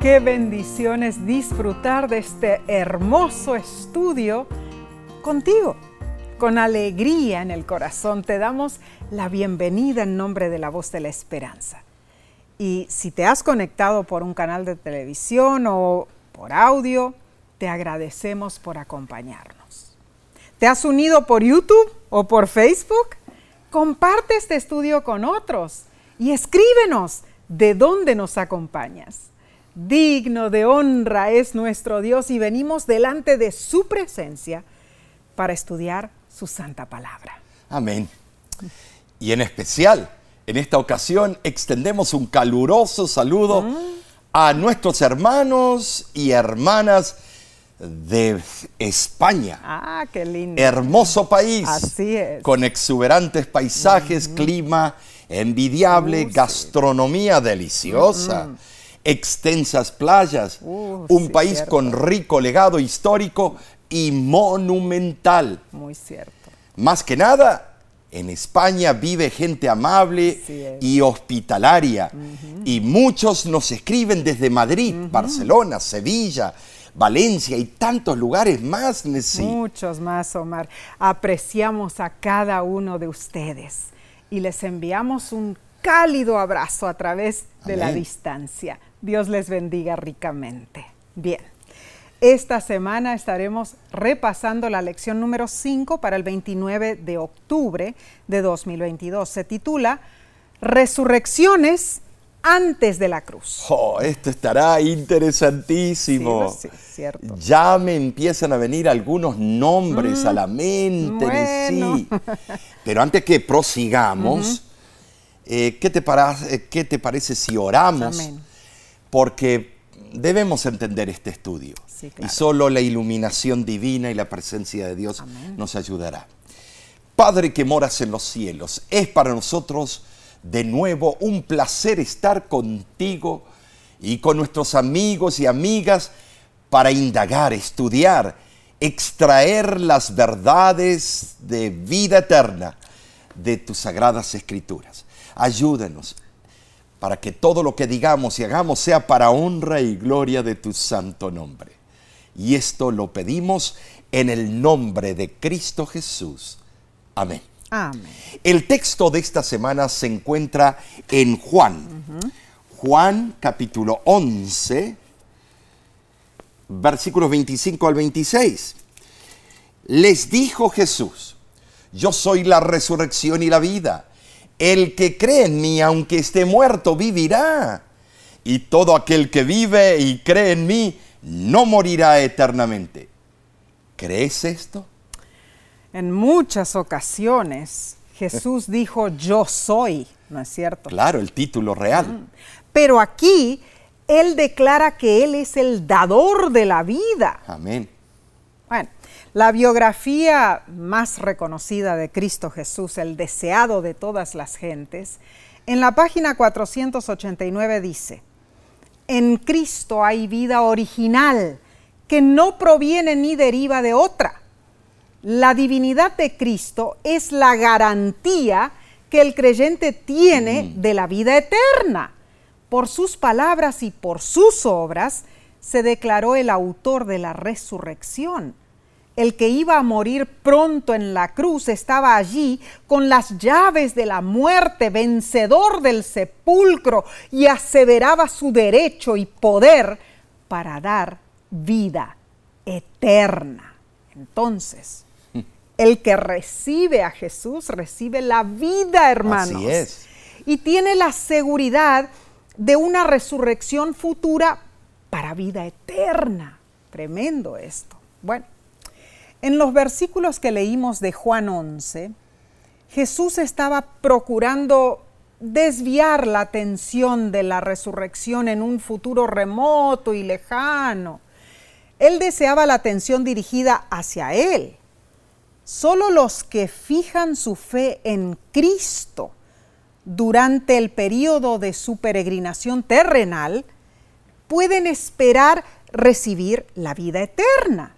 Qué bendiciones disfrutar de este hermoso estudio contigo. Con alegría en el corazón te damos la bienvenida en nombre de la voz de la esperanza. Y si te has conectado por un canal de televisión o por audio, te agradecemos por acompañarnos. ¿Te has unido por YouTube o por Facebook? Comparte este estudio con otros y escríbenos de dónde nos acompañas. Digno de honra es nuestro Dios y venimos delante de su presencia para estudiar su santa palabra. Amén. Y en especial, en esta ocasión, extendemos un caluroso saludo Mm. a nuestros hermanos y hermanas de España. Ah, qué lindo. Hermoso país. Así es. Con exuberantes paisajes, clima envidiable, Uh, sí. gastronomía deliciosa, extensas playas, Uh, un sí, país cierto. con rico legado histórico y monumental. Muy cierto. Más que nada, en España vive gente amable y hospitalaria. Y muchos nos escriben desde Madrid, Barcelona, Sevilla, Valencia y tantos lugares más, Nessie. Muchos más, Omar. Apreciamos a cada uno de ustedes y les enviamos un cálido abrazo a través de la distancia. Dios les bendiga ricamente. Bien, esta semana estaremos repasando la lección número 5 para el 29 de octubre de 2022. Se titula Resurrecciones antes de la cruz. Oh, esto estará interesantísimo. Sí, sí, cierto. Ya me empiezan a venir algunos nombres a la mente, Mm, bueno. Nessie. Pero antes que prosigamos, eh, ¿qué, te eh, qué te parece si oramos? Amén. Porque debemos entender este estudio. Sí, Y solo la iluminación divina y la presencia de Dios Amén. nos ayudará. Padre que moras en los cielos, es para nosotros de nuevo un placer estar contigo y con nuestros amigos y amigas para indagar, estudiar, extraer las verdades de vida eterna de tus sagradas escrituras. Ayúdanos para que todo lo que digamos y hagamos sea para honra y gloria de tu santo nombre. Y esto lo pedimos en el nombre de Cristo Jesús. Amén. Amén. El texto de esta semana se encuentra en Juan. Juan capítulo 11, versículos 25 al 26. Les dijo Jesús, yo soy la resurrección y la vida. El que cree en mí, aunque esté muerto, vivirá. Y todo aquel que vive y cree en mí, no morirá eternamente. ¿Crees esto? En muchas ocasiones Jesús dijo yo soy, ¿no es cierto? Claro, el título real. Pero aquí Él declara que Él es el dador de la vida. Amén. Bueno, la biografía más reconocida de Cristo Jesús, el deseado de todas las gentes, en la página 489 dice, en Cristo hay vida original que no proviene ni deriva de otra. La divinidad de Cristo es la garantía que el creyente tiene de la vida eterna. Por sus palabras y por sus obras se declaró el autor de la resurrección. El que iba a morir pronto en la cruz estaba allí con las llaves de la muerte, vencedor del sepulcro, y aseveraba su derecho y poder para dar vida eterna. Entonces, el que recibe a Jesús recibe la vida, hermanos. Así es. Y tiene la seguridad de una resurrección futura para vida eterna. Tremendo esto. Bueno, en los versículos que leímos de Juan 11, Jesús estaba procurando desviar la atención de la resurrección en un futuro remoto y lejano. Él deseaba la atención dirigida hacia Él. Solo los que fijan su fe en Cristo durante el periodo de su peregrinación terrenal pueden esperar recibir la vida eterna.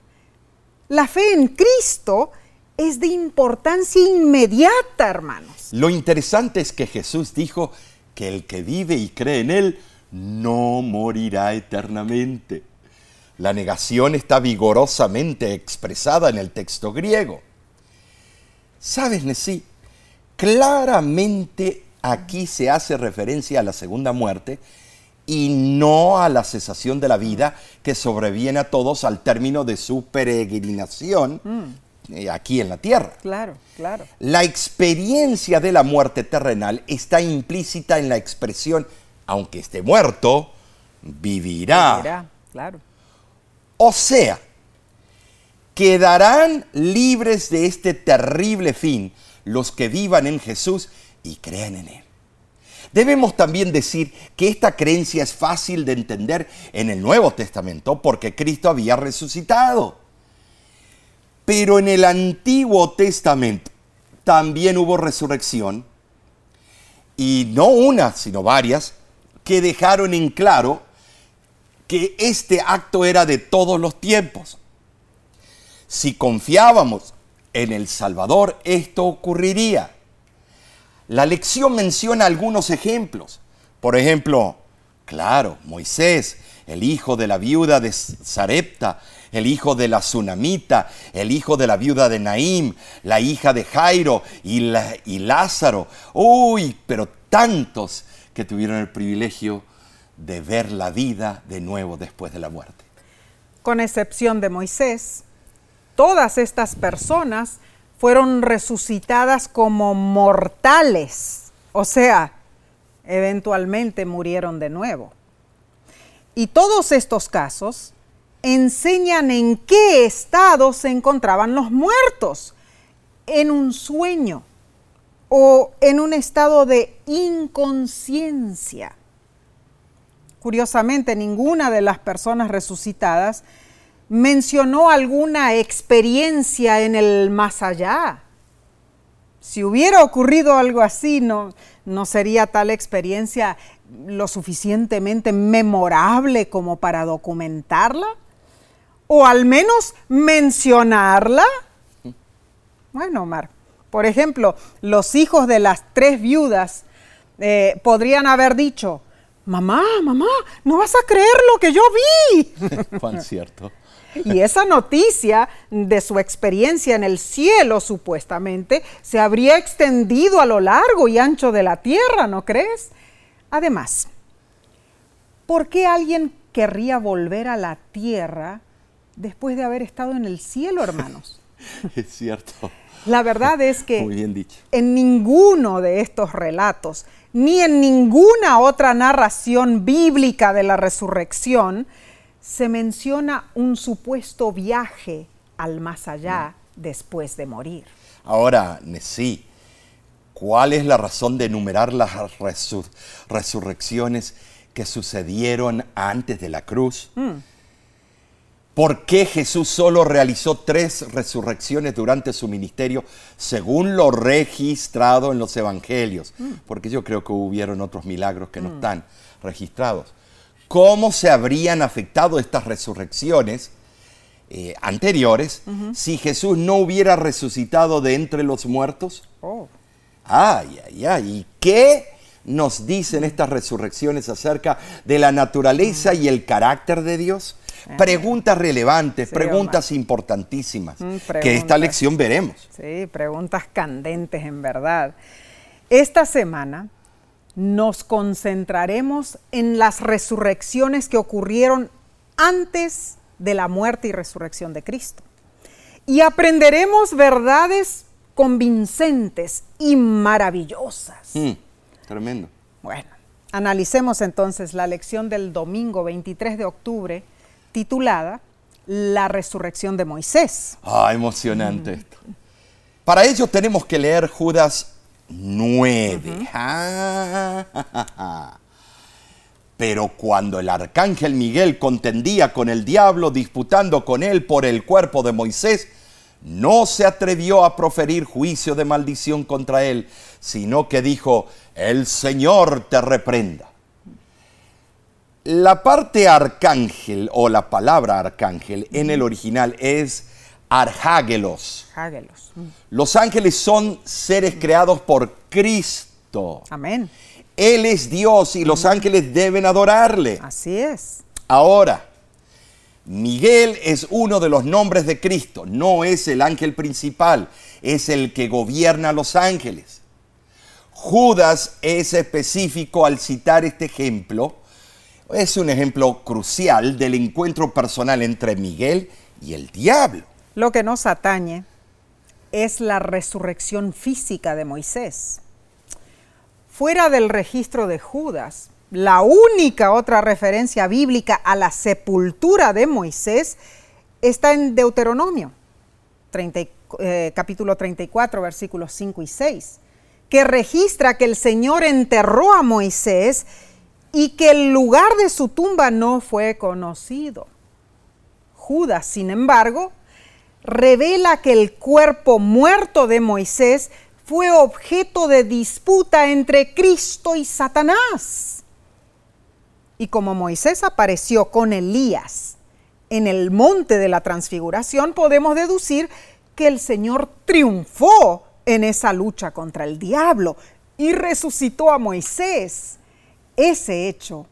La fe en Cristo es de importancia inmediata, hermanos. Lo interesante es que Jesús dijo que el que vive y cree en Él no morirá eternamente. La negación está vigorosamente expresada en el texto griego. ¿Sabes, Nesí? Claramente aquí se hace referencia a la segunda muerte y no a la cesación de la vida que sobreviene a todos al término de su peregrinación mm. eh, aquí en la tierra. Claro, claro. La experiencia de la muerte terrenal está implícita en la expresión, aunque esté muerto, vivirá. Vivirá, claro. O sea, quedarán libres de este terrible fin los que vivan en Jesús y crean en Él. Debemos también decir que esta creencia es fácil de entender en el Nuevo Testamento porque Cristo había resucitado. Pero en el Antiguo Testamento también hubo resurrección y no una, sino varias, que dejaron en claro que este acto era de todos los tiempos. Si confiábamos en el Salvador, esto ocurriría. La lección menciona algunos ejemplos. Por ejemplo, claro, Moisés, el hijo de la viuda de Sarepta, el hijo de la Tsunamita, el hijo de la viuda de Naim, la hija de Jairo y, y Lázaro. Uy, pero tantos que tuvieron el privilegio de ver la vida de nuevo después de la muerte. Con excepción de Moisés, todas estas personas fueron resucitadas como mortales, o sea, eventualmente murieron de nuevo. Y todos estos casos enseñan en qué estado se encontraban los muertos, en un sueño o en un estado de inconsciencia. Curiosamente, ninguna de las personas resucitadas mencionó alguna experiencia en el más allá. Si hubiera ocurrido algo así, no, no sería tal experiencia lo suficientemente memorable como para documentarla o al menos mencionarla. Bueno, Omar, por ejemplo, los hijos de las tres viudas eh, podrían haber dicho, mamá, mamá, no vas a creer lo que yo vi. Juan, cierto. Y esa noticia de su experiencia en el cielo, supuestamente, se habría extendido a lo largo y ancho de la tierra, ¿no crees? Además, ¿por qué alguien querría volver a la tierra después de haber estado en el cielo, hermanos? es cierto. La verdad es que Muy bien dicho. en ninguno de estos relatos, ni en ninguna otra narración bíblica de la resurrección, se menciona un supuesto viaje al más allá después de morir. Ahora, sí, ¿cuál es la razón de enumerar las resurrecciones que sucedieron antes de la cruz? Mm. ¿Por qué Jesús solo realizó tres resurrecciones durante su ministerio según lo registrado en los evangelios? Mm. Porque yo creo que hubieron otros milagros que no mm. están registrados cómo se habrían afectado estas resurrecciones eh, anteriores si Jesús no hubiera resucitado de entre los muertos. Oh. Ay, ay, ay. ¿Y qué nos dicen estas resurrecciones acerca de la naturaleza y el carácter de Dios? Eh. Preguntas relevantes, preguntas importantísimas, mm, que esta lección veremos. Sí, preguntas candentes en verdad. Esta semana nos concentraremos en las resurrecciones que ocurrieron antes de la muerte y resurrección de Cristo. Y aprenderemos verdades convincentes y maravillosas. Mm, tremendo. Bueno, analicemos entonces la lección del domingo 23 de octubre titulada La resurrección de Moisés. Ah, emocionante esto. Para ello tenemos que leer Judas 9. Pero cuando el arcángel Miguel contendía con el diablo disputando con él por el cuerpo de Moisés, no se atrevió a proferir juicio de maldición contra él, sino que dijo, el Señor te reprenda. La parte arcángel o la palabra arcángel en el original es arhágelos. Mm. Los ángeles son seres creados por Cristo. Cristo. Amén. Él es Dios y los ángeles deben adorarle. Así es. Ahora, Miguel es uno de los nombres de Cristo, no es el ángel principal, es el que gobierna a los ángeles. Judas es específico al citar este ejemplo. Es un ejemplo crucial del encuentro personal entre Miguel y el diablo. Lo que nos atañe es la resurrección física de Moisés. Fuera del registro de Judas, la única otra referencia bíblica a la sepultura de Moisés está en Deuteronomio, 30, eh, capítulo 34, versículos 5 y 6, que registra que el Señor enterró a Moisés y que el lugar de su tumba no fue conocido. Judas, sin embargo, revela que el cuerpo muerto de Moisés fue objeto de disputa entre Cristo y Satanás. Y como Moisés apareció con Elías en el monte de la transfiguración, podemos deducir que el Señor triunfó en esa lucha contra el diablo y resucitó a Moisés. Ese hecho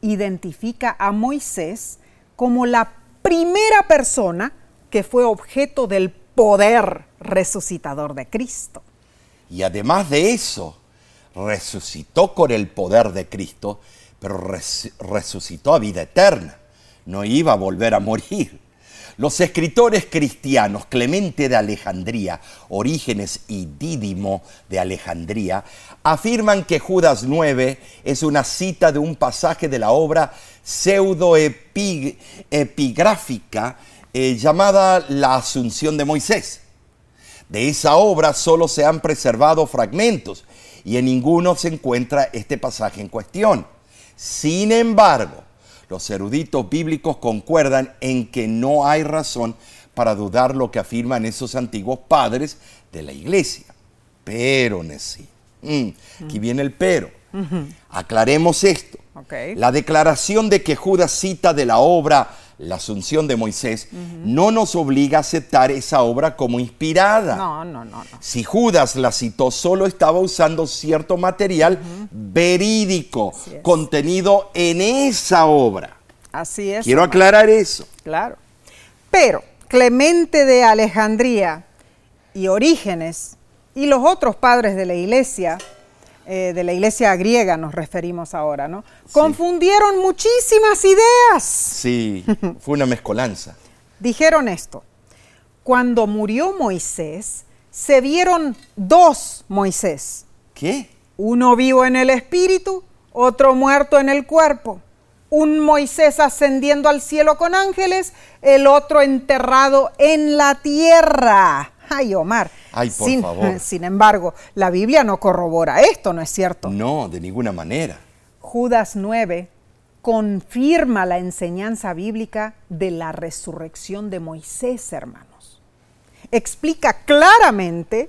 identifica a Moisés como la primera persona que fue objeto del poder resucitador de Cristo. Y además de eso, resucitó con el poder de Cristo, pero resucitó a vida eterna. No iba a volver a morir. Los escritores cristianos Clemente de Alejandría, Orígenes y Dídimo de Alejandría afirman que Judas 9 es una cita de un pasaje de la obra pseudoepigráfica eh, llamada La Asunción de Moisés. De esa obra solo se han preservado fragmentos y en ninguno se encuentra este pasaje en cuestión. Sin embargo, los eruditos bíblicos concuerdan en que no hay razón para dudar lo que afirman esos antiguos padres de la iglesia. Pero, Nessie, mm, aquí viene el pero. Aclaremos esto. La declaración de que Judas cita de la obra la asunción de Moisés, no nos obliga a aceptar esa obra como inspirada. No, no, no. Si Judas la citó, solo estaba usando cierto material verídico contenido en esa obra. Así es. Quiero aclarar eso. Claro. Pero Clemente de Alejandría y Orígenes y los otros padres de la iglesia eh, de la iglesia griega nos referimos ahora, ¿no? Confundieron muchísimas ideas. Sí, fue una mezcolanza. Dijeron esto, cuando murió Moisés, se vieron dos Moisés. ¿Qué? Uno vivo en el espíritu, otro muerto en el cuerpo. Un Moisés ascendiendo al cielo con ángeles, el otro enterrado en la tierra. Ay, Omar. Ay, por sin, favor. Sin embargo, la Biblia no corrobora esto, ¿no es cierto? No, de ninguna manera. Judas 9 confirma la enseñanza bíblica de la resurrección de Moisés, hermanos. Explica claramente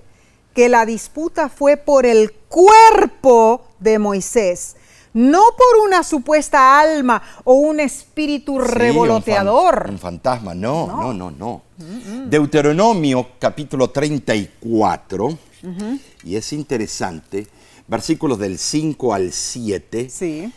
que la disputa fue por el cuerpo de Moisés, no por una supuesta alma o un espíritu revoloteador. Un, fantasma, no, no, no, no. Deuteronomio capítulo 34, y es interesante, versículos del 5 al 7. Sí.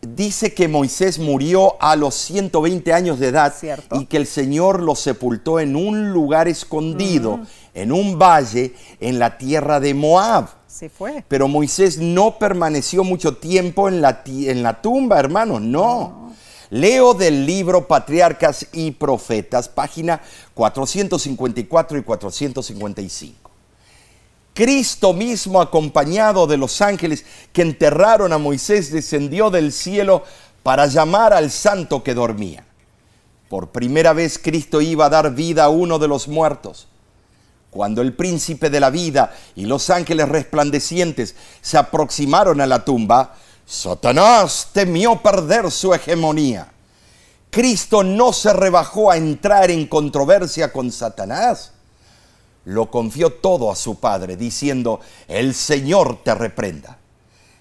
Dice que Moisés murió a los 120 años de edad y que el Señor lo sepultó en un lugar escondido, en un valle en la tierra de Moab fue. Pero Moisés no permaneció mucho tiempo en la, en la tumba, hermanos, no. Leo del libro Patriarcas y Profetas, página 454 y 455. Cristo mismo, acompañado de los ángeles que enterraron a Moisés, descendió del cielo para llamar al santo que dormía. Por primera vez Cristo iba a dar vida a uno de los muertos. Cuando el príncipe de la vida y los ángeles resplandecientes se aproximaron a la tumba, Satanás temió perder su hegemonía. Cristo no se rebajó a entrar en controversia con Satanás. Lo confió todo a su Padre, diciendo, el Señor te reprenda.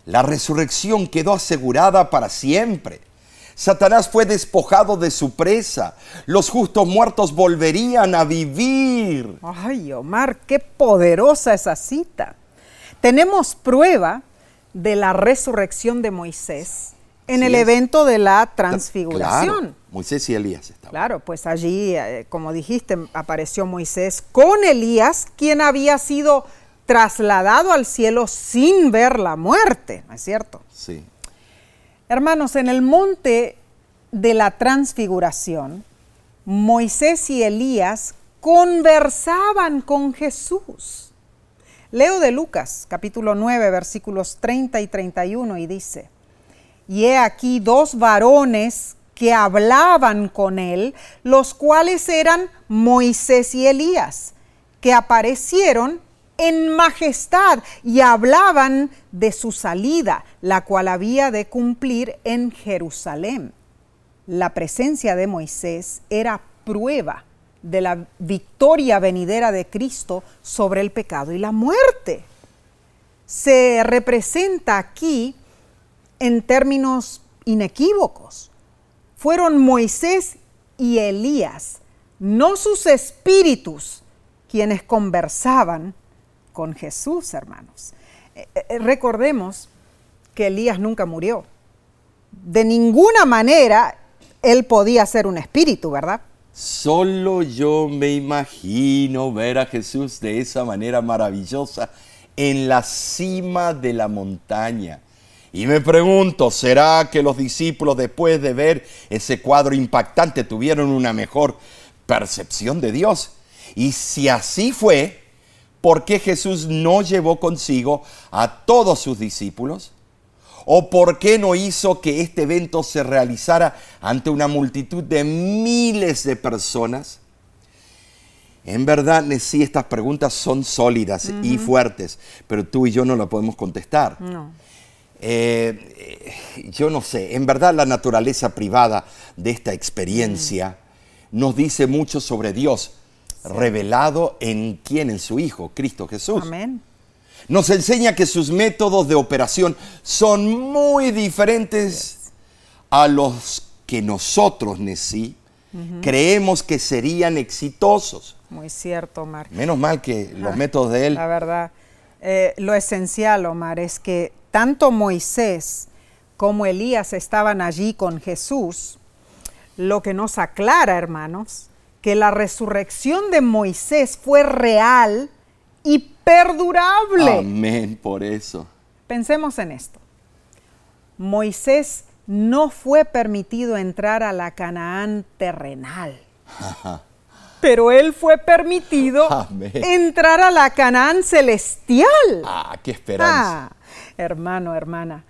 La resurrección quedó asegurada para siempre. Satanás fue despojado de su presa. Los justos muertos volverían a vivir. Ay, Omar, qué poderosa esa cita. Tenemos prueba de la resurrección de Moisés en Sí el evento de la transfiguración. Claro, Moisés y Elías estaban. Claro, pues allí, eh, como dijiste, apareció Moisés con Elías, quien había sido trasladado al cielo sin ver la muerte, ¿no es cierto? Sí. Hermanos, en el monte de la transfiguración, Moisés y Elías conversaban con Jesús. Leo de Lucas, capítulo 9, versículos 30 y 31, y dice, y he aquí dos varones que hablaban con él, los cuales eran Moisés y Elías, que aparecieron en majestad y hablaban de su salida, la cual había de cumplir en Jerusalén. La presencia de Moisés era prueba de la victoria venidera de Cristo sobre el pecado y la muerte. Se representa aquí en términos inequívocos. Fueron Moisés y Elías, no sus espíritus, quienes conversaban con Jesús, hermanos. Eh, eh, recordemos que Elías nunca murió. De ninguna manera él podía ser un espíritu, ¿verdad? Solo yo me imagino ver a Jesús de esa manera maravillosa en la cima de la montaña. Y me pregunto, ¿será que los discípulos después de ver ese cuadro impactante tuvieron una mejor percepción de Dios? Y si así fue, ¿por qué Jesús no llevó consigo a todos sus discípulos? ¿O por qué no hizo que este evento se realizara ante una multitud de miles de personas? En verdad, sí, estas preguntas son sólidas y fuertes, pero tú y yo no las podemos contestar. No. Eh, yo no sé, en verdad la naturaleza privada de esta experiencia nos dice mucho sobre Dios, revelado en quién, en su Hijo, Cristo Jesús. Amén. Nos enseña que sus métodos de operación son muy diferentes a los que nosotros, Nesí, creemos que serían exitosos. Muy cierto, Omar. Menos mal que los métodos de él La verdad, eh, lo esencial, Omar, es que tanto Moisés como Elías estaban allí con Jesús, lo que nos aclara, hermanos, que la resurrección de Moisés fue real y perdurable. Amén por eso. Pensemos en esto. Moisés no fue permitido entrar a la Canaán terrenal. Pero él fue permitido Amén. entrar a la Canaán celestial. Ah, qué esperanza. Ah, hermano, hermana,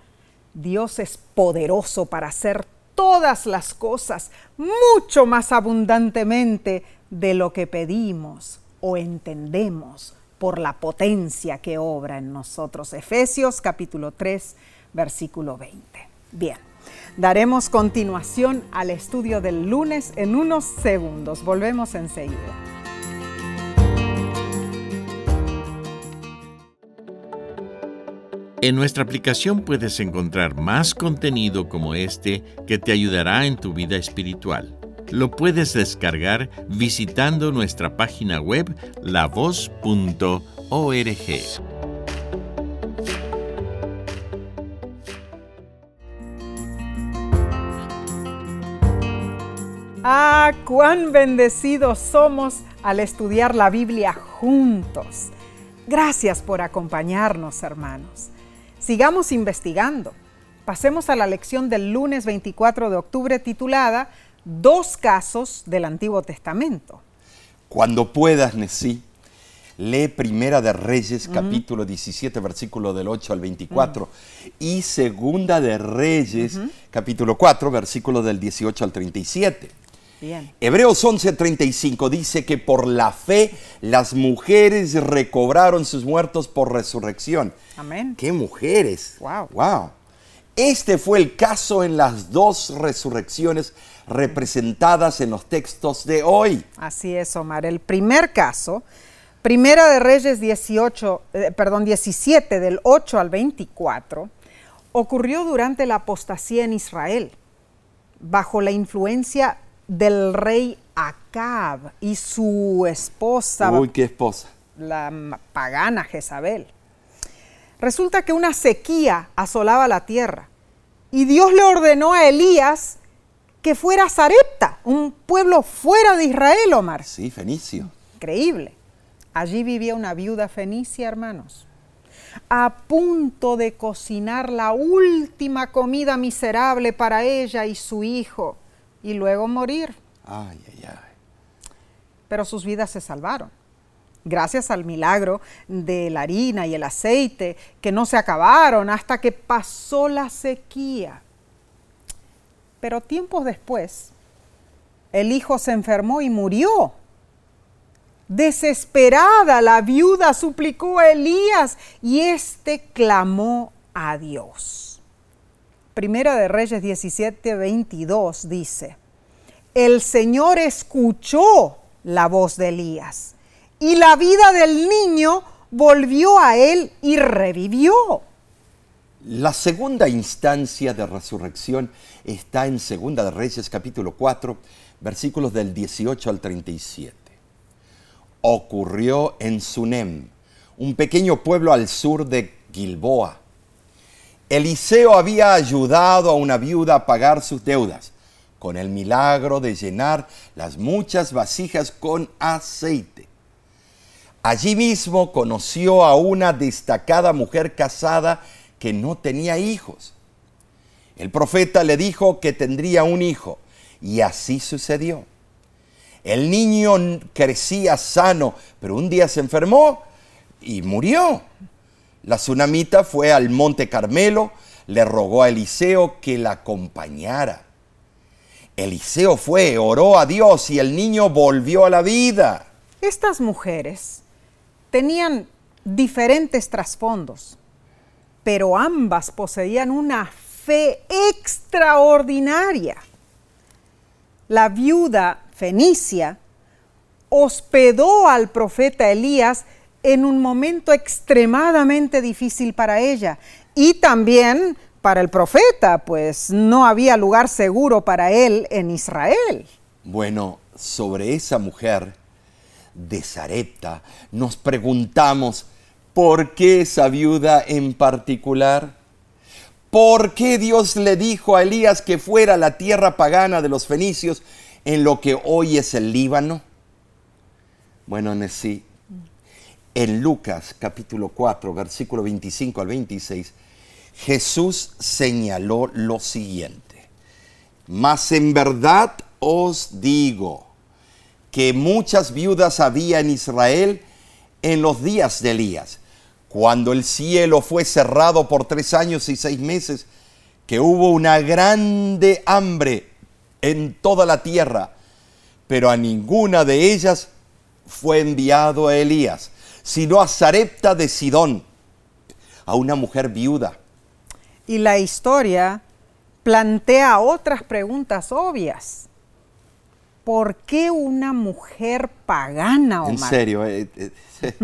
Dios es poderoso para hacer todas las cosas mucho más abundantemente de lo que pedimos o entendemos por la potencia que obra en nosotros. Efesios capítulo 3, versículo 20. Bien, daremos continuación al estudio del lunes en unos segundos. Volvemos enseguida. En nuestra aplicación puedes encontrar más contenido como este que te ayudará en tu vida espiritual. Lo puedes descargar visitando nuestra página web lavoz.org. Ah, cuán bendecidos somos al estudiar la Biblia juntos. Gracias por acompañarnos, hermanos. Sigamos investigando. Pasemos a la lección del lunes 24 de octubre titulada Dos casos del Antiguo Testamento. Cuando puedas, Nesí, lee Primera de Reyes, capítulo 17, versículo del 8 al 24, y Segunda de Reyes, capítulo 4, versículo del 18 al 37. Bien. Hebreos 11:35 dice que por la fe las mujeres recobraron sus muertos por resurrección. Amén. ¡Qué mujeres! Wow. ¡Wow! Este fue el caso en las dos resurrecciones representadas en los textos de hoy. Así es, Omar. El primer caso, Primera de Reyes 18, eh, perdón, 17 del 8 al 24, ocurrió durante la apostasía en Israel, bajo la influencia del rey Acab y su esposa, Uy, qué esposa. la pagana Jezabel. Resulta que una sequía asolaba la tierra y Dios le ordenó a Elías que fuera Zarepta, un pueblo fuera de Israel, Omar. Sí, fenicio. Increíble. Allí vivía una viuda fenicia, hermanos, a punto de cocinar la última comida miserable para ella y su hijo y luego morir. Ay, ay, ay. Pero sus vidas se salvaron. Gracias al milagro de la harina y el aceite que no se acabaron hasta que pasó la sequía. Pero tiempos después, el hijo se enfermó y murió. Desesperada, la viuda suplicó a Elías y éste clamó a Dios. Primera de Reyes 17, 22 dice, el Señor escuchó la voz de Elías y la vida del niño volvió a él y revivió. La segunda instancia de resurrección está en Segunda de Reyes capítulo 4, versículos del 18 al 37. Ocurrió en Sunem, un pequeño pueblo al sur de Gilboa. Eliseo había ayudado a una viuda a pagar sus deudas con el milagro de llenar las muchas vasijas con aceite. Allí mismo conoció a una destacada mujer casada que no tenía hijos. El profeta le dijo que tendría un hijo y así sucedió. El niño crecía sano, pero un día se enfermó y murió. La tsunamita fue al monte Carmelo, le rogó a Eliseo que la acompañara. Eliseo fue, oró a Dios y el niño volvió a la vida. Estas mujeres tenían diferentes trasfondos, pero ambas poseían una fe extraordinaria. La viuda fenicia hospedó al profeta Elías en un momento extremadamente difícil para ella y también para el profeta, pues no había lugar seguro para él en Israel. Bueno, sobre esa mujer de Zarepta nos preguntamos, ¿por qué esa viuda en particular? ¿Por qué Dios le dijo a Elías que fuera a la tierra pagana de los fenicios en lo que hoy es el Líbano? Bueno, sí, en Lucas capítulo 4, versículo 25 al 26, Jesús señaló lo siguiente, mas en verdad os digo que muchas viudas había en Israel en los días de Elías, cuando el cielo fue cerrado por tres años y seis meses, que hubo una grande hambre en toda la tierra, pero a ninguna de ellas fue enviado a Elías, sino a Zarepta de Sidón, a una mujer viuda y la historia plantea otras preguntas obvias. ¿Por qué una mujer pagana, Omar? En serio. Eh, eh,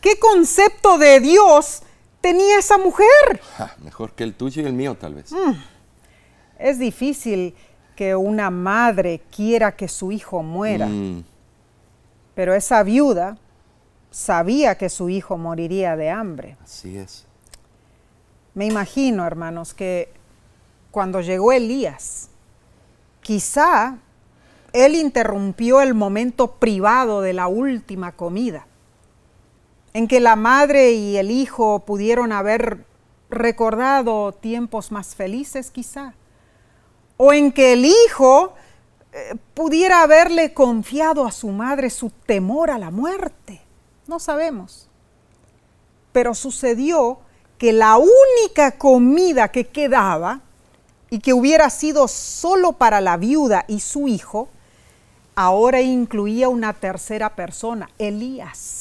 ¿Qué concepto de Dios tenía esa mujer? mejor que el tuyo y el mío, tal vez. Mm. Es difícil que una madre quiera que su hijo muera. Mm. Pero esa viuda sabía que su hijo moriría de hambre. Así es. Me imagino, hermanos, que cuando llegó Elías, quizá él interrumpió el momento privado de la última comida, en que la madre y el hijo pudieron haber recordado tiempos más felices quizá, o en que el hijo eh, pudiera haberle confiado a su madre su temor a la muerte. No sabemos. Pero sucedió que la única comida que quedaba y que hubiera sido solo para la viuda y su hijo, ahora incluía una tercera persona, Elías.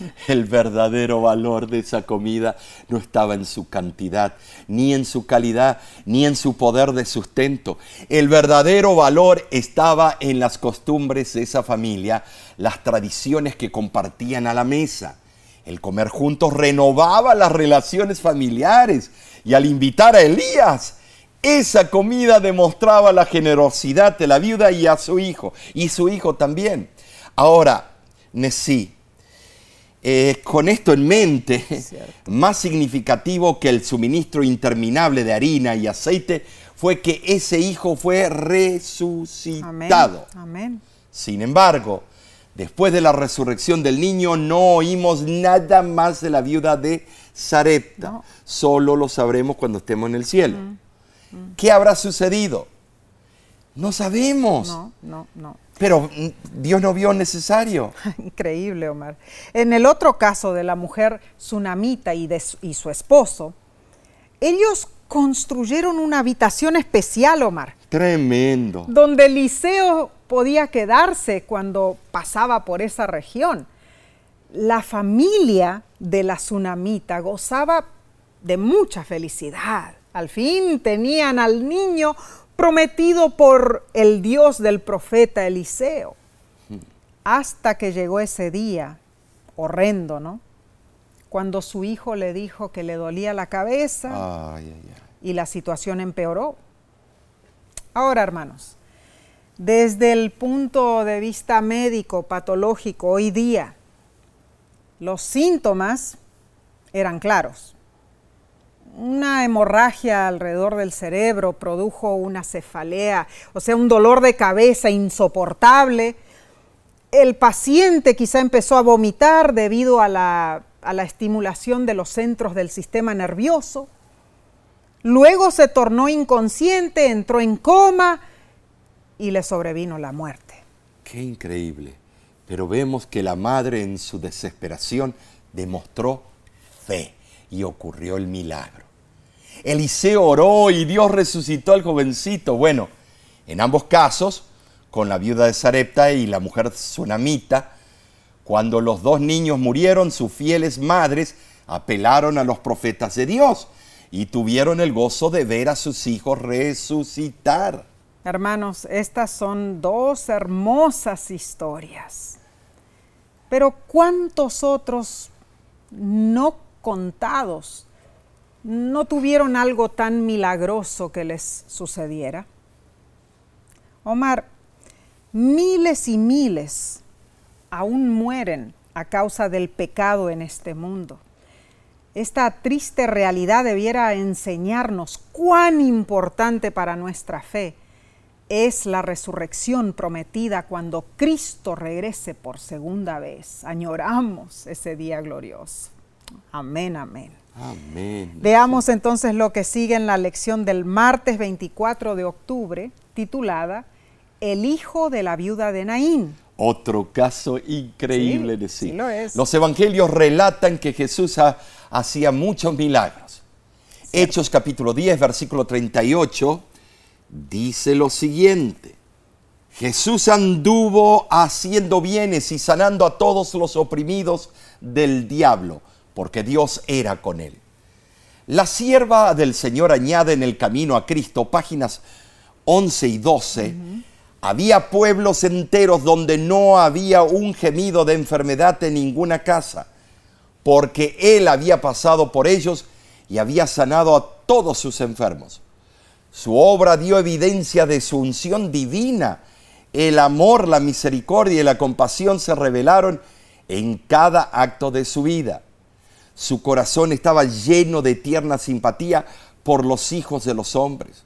El verdadero valor de esa comida no estaba en su cantidad, ni en su calidad, ni en su poder de sustento. El verdadero valor estaba en las costumbres de esa familia, las tradiciones que compartían a la mesa. El comer juntos renovaba las relaciones familiares y al invitar a Elías, esa comida demostraba la generosidad de la viuda y a su hijo, y su hijo también. Ahora, Nesí, Eh, con esto en mente, Cierto. más significativo que el suministro interminable de harina y aceite fue que ese hijo fue resucitado. Amén. Sin embargo, después de la resurrección del niño no oímos nada más de la viuda de Sarepta. No. Solo lo sabremos cuando estemos en el cielo. ¿Qué habrá sucedido? No sabemos. No, no, no. Pero mm, Dios no vio necesario. Increíble, Omar. En el otro caso de la mujer tsunamita y, de su, y su esposo, ellos construyeron una habitación especial, Omar, Tremendo. donde Eliseo podía quedarse cuando pasaba por esa región. La familia de la tsunamita gozaba de mucha felicidad. Al fin tenían al niño prometido por el Dios del profeta Eliseo. Hasta que llegó ese día, horrendo, ¿no? Cuando su hijo le dijo que le dolía la cabeza Ay, ay, ay. y la situación empeoró. Ahora, hermanos, desde el punto de vista médico, patológico, hoy día, los síntomas eran claros. Una hemorragia alrededor del cerebro produjo una cefalea, o sea, un dolor de cabeza insoportable. El paciente quizá empezó a vomitar debido a la, a la estimulación de los centros del sistema nervioso. Luego se tornó inconsciente, entró en coma y le sobrevino la muerte. Qué increíble. Pero vemos que la madre en su desesperación demostró fe y ocurrió el milagro. Eliseo oró y Dios resucitó al jovencito. Bueno, en ambos casos, con la viuda de Sarepta y la mujer tsunamita, cuando los dos niños murieron, sus fieles madres apelaron a los profetas de Dios y tuvieron el gozo de ver a sus hijos resucitar. Hermanos, estas son dos hermosas historias. Pero ¿cuántos otros no contados no tuvieron algo tan milagroso que les sucediera? Omar, miles y miles aún mueren a causa del pecado en este mundo. Esta triste realidad debiera enseñarnos cuán importante para nuestra fe es la resurrección prometida cuando Cristo regrese por segunda vez. Añoramos ese día glorioso. Amén, amén. Amén. Veamos entonces lo que sigue en la lección del martes 24 de octubre, titulada El hijo de la viuda de Naín. Otro caso increíble Sí, de sí. sí lo es. Los evangelios relatan que Jesús ha- hacía muchos milagros. Hechos capítulo 10, versículo 38, dice lo siguiente. Jesús anduvo haciendo bienes y sanando a todos los oprimidos del diablo, porque Dios era con él. La sierva del Señor añade en el camino a Cristo, páginas 11 y 12, había pueblos enteros donde no había un gemido de enfermedad en ninguna casa, porque Él había pasado por ellos y había sanado a todos sus enfermos. Su obra dio evidencia de su unción divina. El amor, la misericordia y la compasión se revelaron en cada acto de su vida. Su corazón estaba lleno de tierna simpatía por los hijos de los hombres.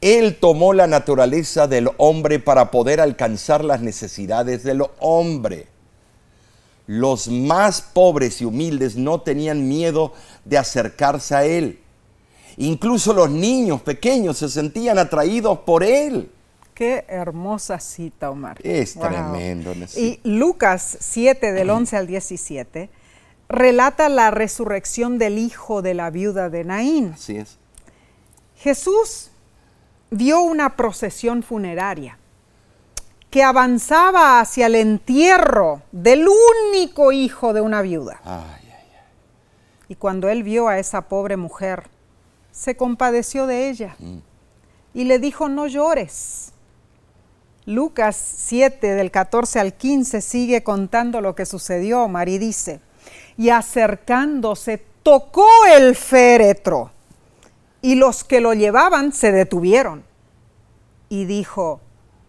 Él tomó la naturaleza del hombre para poder alcanzar las necesidades del hombre. Los más pobres y humildes no tenían miedo de acercarse a Él. Incluso los niños pequeños se sentían atraídos por Él. Qué hermosa cita, Omar. Es Wow. tremendo. Y Lucas 7, del 11 al 17, relata la resurrección del hijo de la viuda de Naín. Así es. Jesús vio una procesión funeraria que avanzaba hacia el entierro del único hijo de una viuda. Ay, ay, ay. Y cuando él vio a esa pobre mujer, se compadeció de ella y le dijo, no llores. Lucas 7 del 14 al 15 sigue contando lo que sucedió, Omar, y dice, y acercándose tocó el féretro y los que lo llevaban se detuvieron. Y dijo,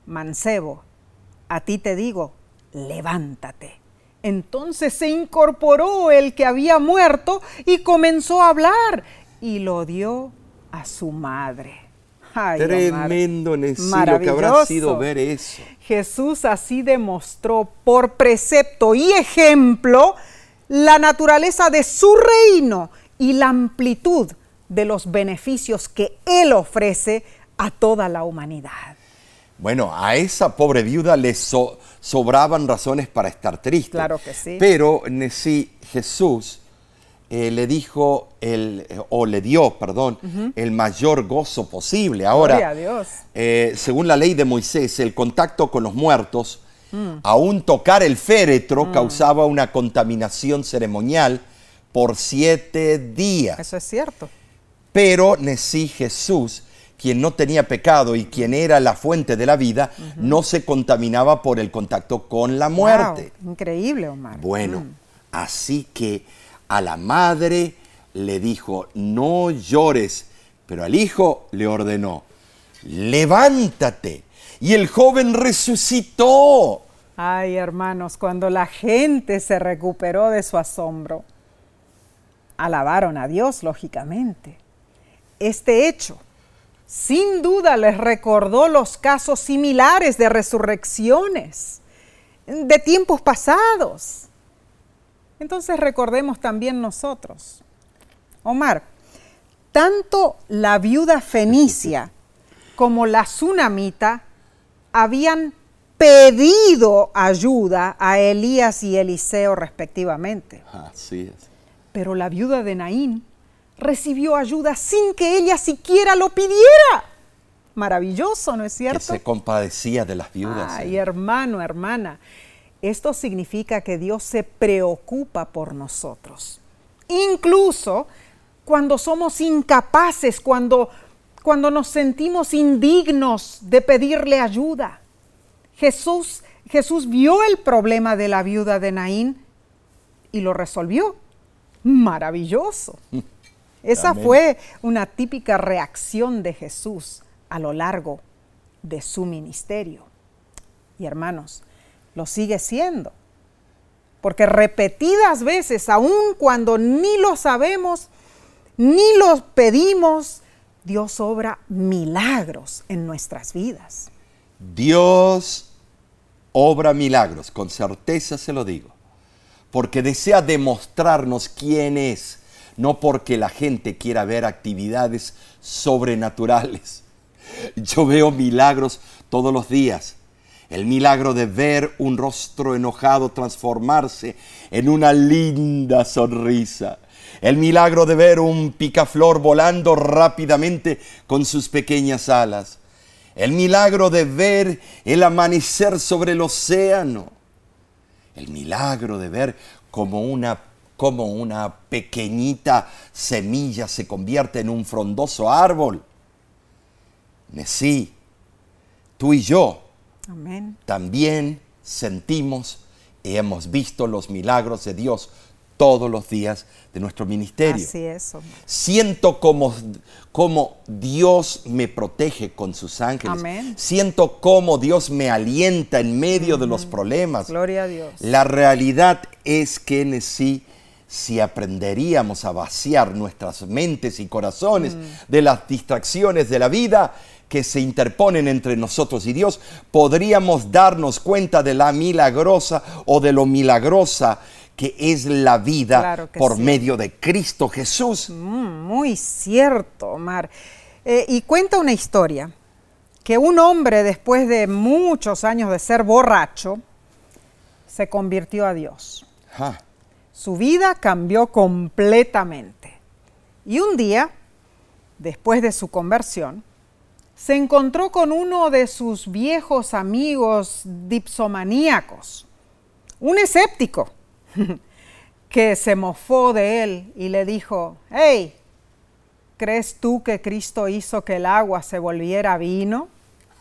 mancebo, a ti te digo, levántate. Entonces se incorporó el que había muerto y comenzó a hablar y lo dio a su madre. Ay, Tremendo, que habrá sido ver eso. Jesús así demostró por precepto y ejemplo la naturaleza de su reino y la amplitud de los beneficios que Él ofrece a toda la humanidad. Bueno, a esa pobre viuda le sobraban razones para estar triste. Claro que sí. Pero sí, Jesús eh, le dijo, el, o le dio, perdón, el mayor gozo posible. Ahora, Dios. Eh, según la ley de Moisés, el contacto con los muertos, mm. aún tocar el féretro, mm. causaba una contaminación ceremonial por siete días. Eso es cierto. Pero Nesí Jesús quien no tenía pecado y quien era la fuente de la vida, no se contaminaba por el contacto con la muerte. increíble, Omar. Bueno, mm. así que a la madre le dijo, no llores, pero al hijo le ordenó, levántate. Y el joven resucitó. Ay, hermanos, cuando la gente se recuperó de su asombro, alabaron a Dios, lógicamente. Este hecho sin duda les recordó los casos similares de resurrecciones de tiempos pasados. Entonces recordemos también nosotros. Omar, tanto la viuda fenicia como la tsunamita habían pedido ayuda a Elías y Eliseo respectivamente. Así es. Pero la viuda de Naín recibió ayuda sin que ella siquiera lo pidiera. Maravilloso, ¿no es cierto? Que se compadecía de las viudas. Ay, hermano, hermana. Esto significa que Dios se preocupa por nosotros. Incluso cuando somos incapaces, cuando, cuando nos sentimos indignos de pedirle ayuda. Jesús, Jesús vio el problema de la viuda de Naín y lo resolvió. Maravilloso. Esa fue una típica reacción de Jesús a lo largo de su ministerio. Y hermanos, lo sigue siendo. Porque repetidas veces, aun cuando ni lo sabemos, ni lo pedimos, Dios obra milagros en nuestras vidas. Dios obra milagros, con certeza se lo digo, porque desea demostrarnos quién es no porque la gente quiera ver actividades sobrenaturales. Yo veo milagros todos los días. El milagro de ver un rostro enojado transformarse en una linda sonrisa. El milagro de ver un picaflor volando rápidamente con sus pequeñas alas. El milagro de ver el amanecer sobre el océano. El milagro de ver como una como una pequeñita semilla se convierte en un frondoso árbol. Sí, tú y yo también sentimos y hemos visto los milagros de Dios todos los días de nuestro ministerio. Así es. Siento como, como Dios me protege con sus ángeles. Siento como Dios me alienta en medio de los problemas. Gloria a Dios. La realidad es que sí si aprenderíamos a vaciar nuestras mentes y corazones mm. de las distracciones de la vida que se interponen entre nosotros y Dios, podríamos darnos cuenta de la milagrosa o de lo milagrosa que es la vida por medio de Cristo Jesús. Mm, muy cierto, Omar. Eh, y cuenta una historia que un hombre después de muchos años de ser borracho, se convirtió a Dios. Su vida cambió completamente. Y un día, después de su conversión, se encontró con uno de sus viejos amigos dipsomaníacos, un escéptico, que se mofó de él y le dijo, hey, ¿crees tú que Cristo hizo que el agua se volviera vino?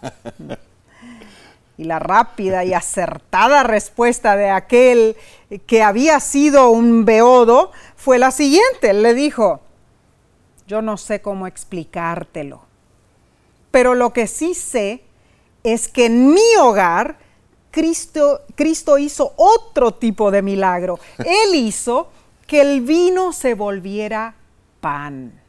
y la rápida y acertada respuesta de aquel que había sido un beodo fue la siguiente. Él le dijo, yo no sé cómo explicártelo, pero lo que sí sé es que en mi hogar Cristo, Cristo hizo otro tipo de milagro. Él hizo que el vino se volviera pan.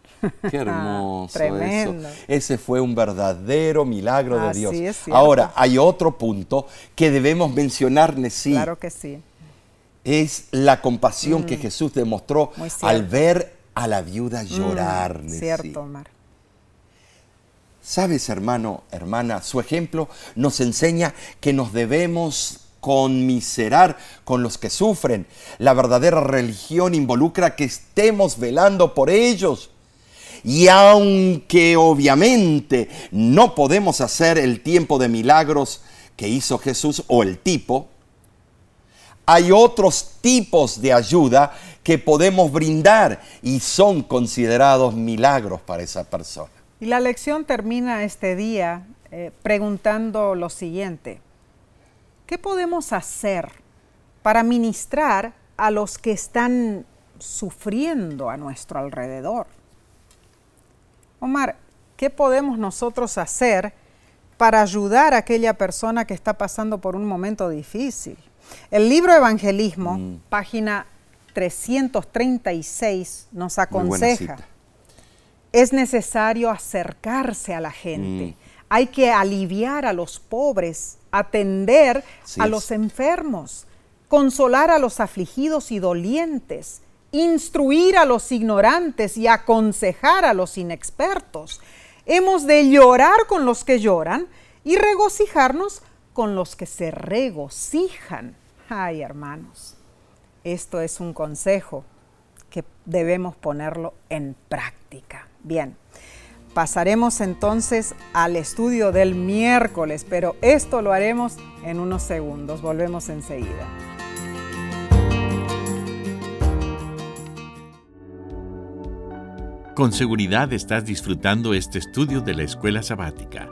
Qué hermoso Tremendo. eso. Ese fue un verdadero milagro de Así Dios. es. Ahora, hay otro punto que debemos mencionar, sí, Claro que sí. es la compasión que Jesús demostró Mm. Muy cierto. al ver a la viuda llorar. Mm. Cierto, Omar. Sabes, hermano, hermana, su ejemplo nos enseña que nos debemos conmiserar con los que sufren. La verdadera religión involucra que estemos velando por ellos. Y aunque obviamente no podemos hacer el tiempo de milagros que hizo Jesús o el tipo, hay otros tipos de ayuda que podemos brindar y son considerados milagros para esa persona. Y la lección termina este día eh, preguntando lo siguiente. ¿Qué podemos hacer para ministrar a los que están sufriendo a nuestro alrededor? Omar, ¿qué podemos nosotros hacer para ayudar a aquella persona que está pasando por un momento difícil? El libro Evangelismo, Mm. página 336, nos aconseja. Es necesario acercarse a la gente. Mm. Hay que aliviar a los pobres, atender a es. los enfermos, consolar a los afligidos y dolientes, instruir a los ignorantes y aconsejar a los inexpertos. Hemos de llorar con los que lloran y regocijarnos con los que se regocijan. Ay, hermanos, esto es un consejo que debemos ponerlo en práctica. Bien, pasaremos entonces al estudio del miércoles, pero esto lo haremos en unos segundos. Volvemos enseguida. Con seguridad estás disfrutando este estudio de la escuela sabática.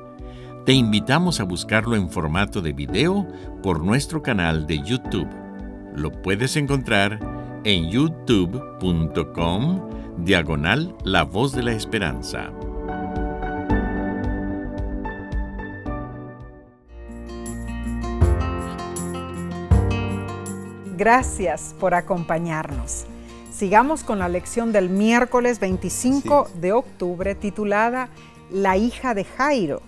Te invitamos a buscarlo en formato de video por nuestro canal de YouTube. Lo puedes encontrar en youtube.com diagonal La Voz de la Esperanza. Gracias por acompañarnos. Sigamos con la lección del miércoles 25 de octubre titulada La hija de Jairo.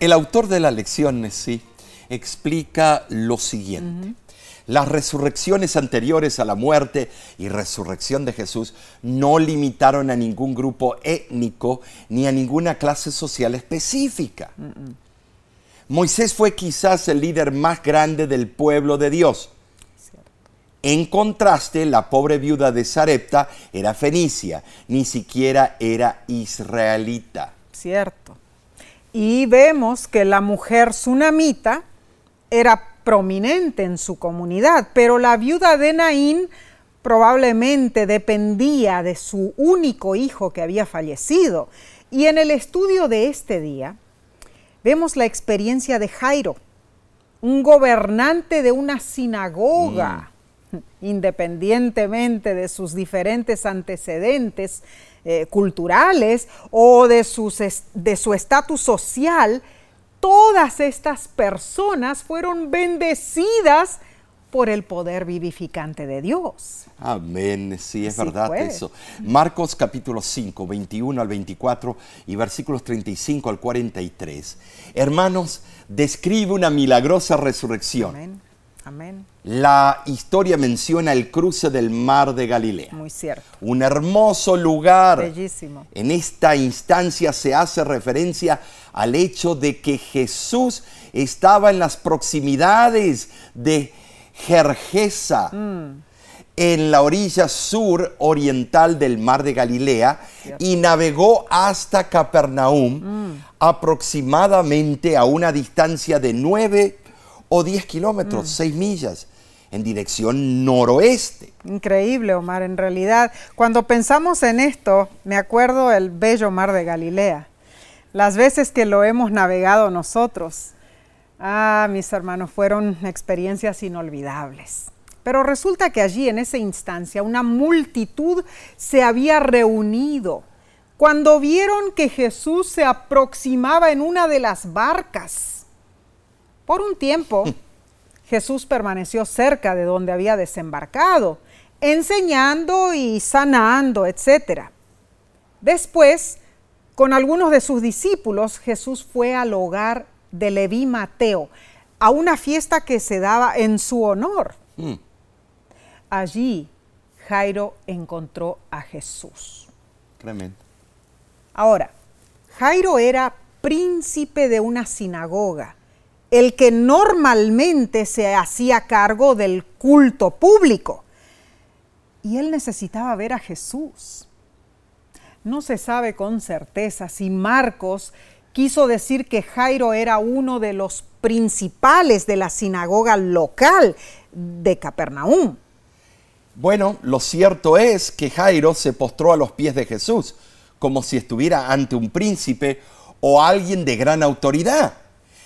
El autor de la lección, sí, explica lo siguiente. Las resurrecciones anteriores a la muerte y resurrección de Jesús no limitaron a ningún grupo étnico ni a ninguna clase social específica. Moisés fue quizás el líder más grande del pueblo de Dios. En contraste, la pobre viuda de Sarepta era fenicia, ni siquiera era israelita. Cierto. Y vemos que la mujer tsunamita era prominente en su comunidad, pero la viuda de Naín probablemente dependía de su único hijo que había fallecido. Y en el estudio de este día vemos la experiencia de Jairo, un gobernante de una sinagoga, independientemente de sus diferentes antecedentes eh, culturales o de, sus de su estatus social, todas estas personas fueron bendecidas por el poder vivificante de Dios. Amén, sí, es Así verdad fue. eso. Marcos capítulo 5, 21 al 24 y versículos 35 al 43. Hermanos, describe una milagrosa resurrección. Amén. Amén. La historia menciona el cruce del mar de Galilea. Muy cierto. Un hermoso lugar. Bellísimo. En esta instancia se hace referencia al hecho de que Jesús estaba en las proximidades de Jergesa, en la orilla sur oriental del mar de Galilea, y navegó hasta Capernaum, aproximadamente a una distancia de 9 o 10 kilómetros, 6 millas, en dirección noroeste. Increíble, Omar, en realidad. Cuando pensamos en esto, me acuerdo el bello mar de Galilea. Las veces que lo hemos navegado nosotros. Ah, mis hermanos, fueron experiencias inolvidables. Pero resulta que allí, en esa instancia, una multitud se había reunido cuando vieron que Jesús se aproximaba en una de las barcas. Por un tiempo, Jesús permaneció cerca de donde había desembarcado, enseñando y sanando, etc. Después, con algunos de sus discípulos, Jesús fue al hogar de Leví Mateo, a una fiesta que se daba en su honor. Mm. Allí Jairo encontró a Jesús. Tremendo. Ahora, Jairo era príncipe de una sinagoga, el que normalmente se hacía cargo del culto público. Y él necesitaba ver a Jesús. No se sabe con certeza si Marcos quiso decir que Jairo era uno de los principales de la sinagoga local de Capernaum. Bueno, lo cierto es que Jairo se postró a los pies de Jesús, como si estuviera ante un príncipe o alguien de gran autoridad.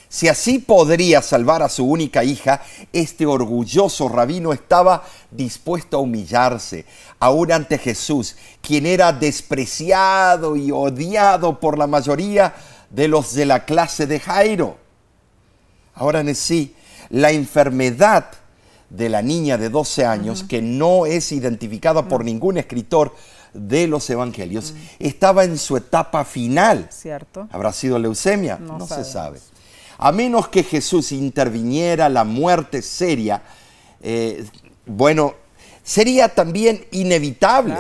Si así podría salvar a su única hija, este orgulloso rabino estaba dispuesto a humillarse, aún ante Jesús, quien era despreciado y odiado por la mayoría de los de la clase de Jairo. Ahora en sí, la enfermedad de la niña de 12 años, que no es identificada por ningún escritor de los evangelios, estaba en su etapa final. ¿Cierto? ¿Habrá sido leucemia? No, se sabe. A menos que Jesús interviniera la muerte seria, eh, bueno, sería también inevitable.